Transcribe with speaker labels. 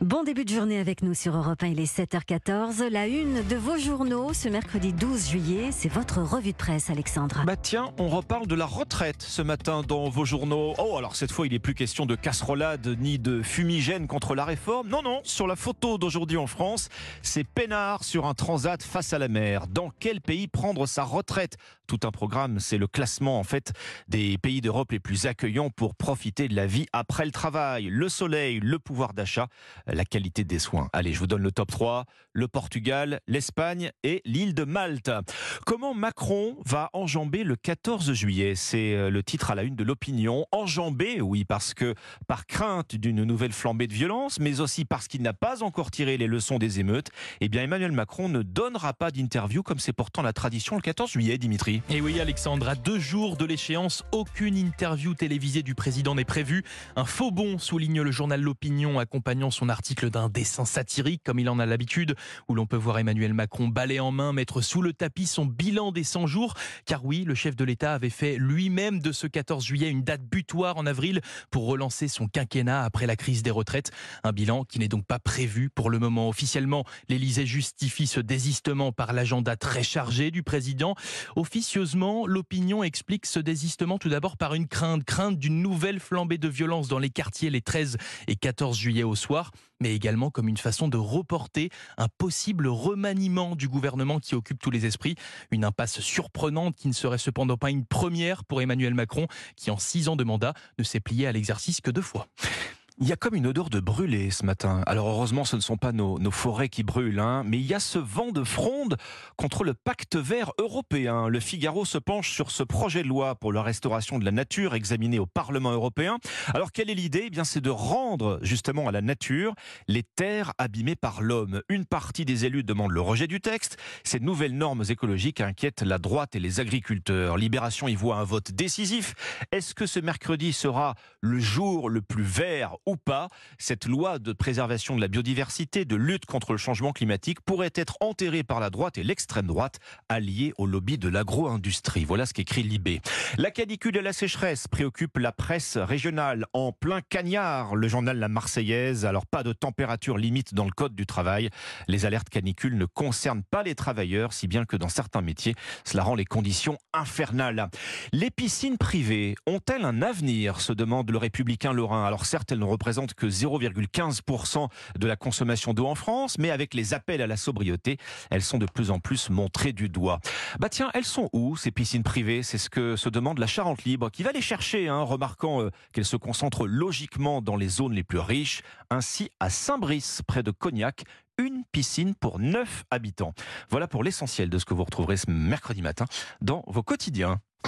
Speaker 1: Bon début de journée avec nous sur Europe 1, il est 7h14. La une de vos journaux ce mercredi 12 juillet, c'est votre revue de presse, Alexandre.
Speaker 2: Bah tiens, on reparle de la retraite ce matin dans vos journaux. Oh, alors cette fois, il n'est plus question de casserolade ni de fumigène contre la réforme. Non, non, sur la photo d'aujourd'hui en France, c'est peinard sur un transat face à la mer. Dans quel pays prendre sa retraite? Tout un programme, c'est le classement en fait des pays d'Europe les plus accueillants pour profiter de la vie après le travail. Le soleil, le pouvoir d'achat, la qualité des soins. Allez, je vous donne le top 3. Le Portugal, l'Espagne et l'île de Malte. Comment Macron va enjamber le 14 juillet? C'est euh, le titre à la une de l'opinion. Enjamber, oui, parce que par crainte d'une nouvelle flambée de violence, mais aussi parce qu'il n'a pas encore tiré les leçons des émeutes, eh bien Emmanuel Macron ne donnera pas d'interview comme c'est pourtant la tradition le 14 juillet, Dimitri.
Speaker 3: Et oui, Alexandre, à deux jours de l'échéance, aucune interview télévisée du président n'est prévue. Un faux bon, souligne le journal L'Opinion, accompagnant son article d'un dessin satirique, comme il en a l'habitude, où l'on peut voir Emmanuel Macron balai en main mettre sous le tapis son bilan des 100 jours. Car oui, le chef de l'État avait fait lui-même de ce 14 juillet une date butoir en avril pour relancer son quinquennat après la crise des retraites. Un bilan qui n'est donc pas prévu pour le moment. Officiellement, l'Élysée justifie ce désistement par l'agenda très chargé du président. L'opinion explique ce désistement tout d'abord par une crainte, crainte d'une nouvelle flambée de violence dans les quartiers les 13 et 14 juillet au soir, mais également comme une façon de reporter un possible remaniement du gouvernement qui occupe tous les esprits. Une impasse surprenante qui ne serait cependant pas une première pour Emmanuel Macron, qui en six ans de mandat ne s'est plié à l'exercice que deux fois.
Speaker 2: Il y a comme une odeur de brûlé ce matin. Alors heureusement, ce ne sont pas nos, nos forêts qui brûlent, hein, mais il y a ce vent de fronde contre le pacte vert européen. Le Figaro se penche sur ce projet de loi pour la restauration de la nature examiné au Parlement européen. Alors quelle est l'idée? Eh bien, c'est de rendre justement à la nature les terres abîmées par l'homme. Une partie des élus demande le rejet du texte. Ces nouvelles normes écologiques inquiètent la droite et les agriculteurs. Libération y voit un vote décisif. Est-ce que ce mercredi sera le jour le plus vert ou pas, cette loi de préservation de la biodiversité, de lutte contre le changement climatique pourrait être enterrée par la droite et l'extrême droite, alliée au lobby de l'agro-industrie. Voilà ce qu'écrit Libé. La canicule et la sécheresse préoccupent la presse régionale en plein cagnard. Le journal La Marseillaise, alors pas de température limite dans le code du travail. Les alertes canicules ne concernent pas les travailleurs, si bien que dans certains métiers, cela rend les conditions infernales. Les piscines privées ont-elles un avenir se demande le républicain Lorrain. Alors certes, elles ne représentent que 0,15% de la consommation d'eau en France, mais avec les appels à la sobriété, elles sont de plus en plus montrées du doigt. Bah tiens, elles sont où ces piscines privées? C'est ce que se demande la Charente Libre, qui va les chercher, hein, remarquant euh, qu'elles se concentrent logiquement dans les zones les plus riches. Ainsi, à Saint-Brice, près de Cognac, une piscine pour 9 habitants. Voilà pour l'essentiel de ce que vous retrouverez ce mercredi matin dans vos quotidiens.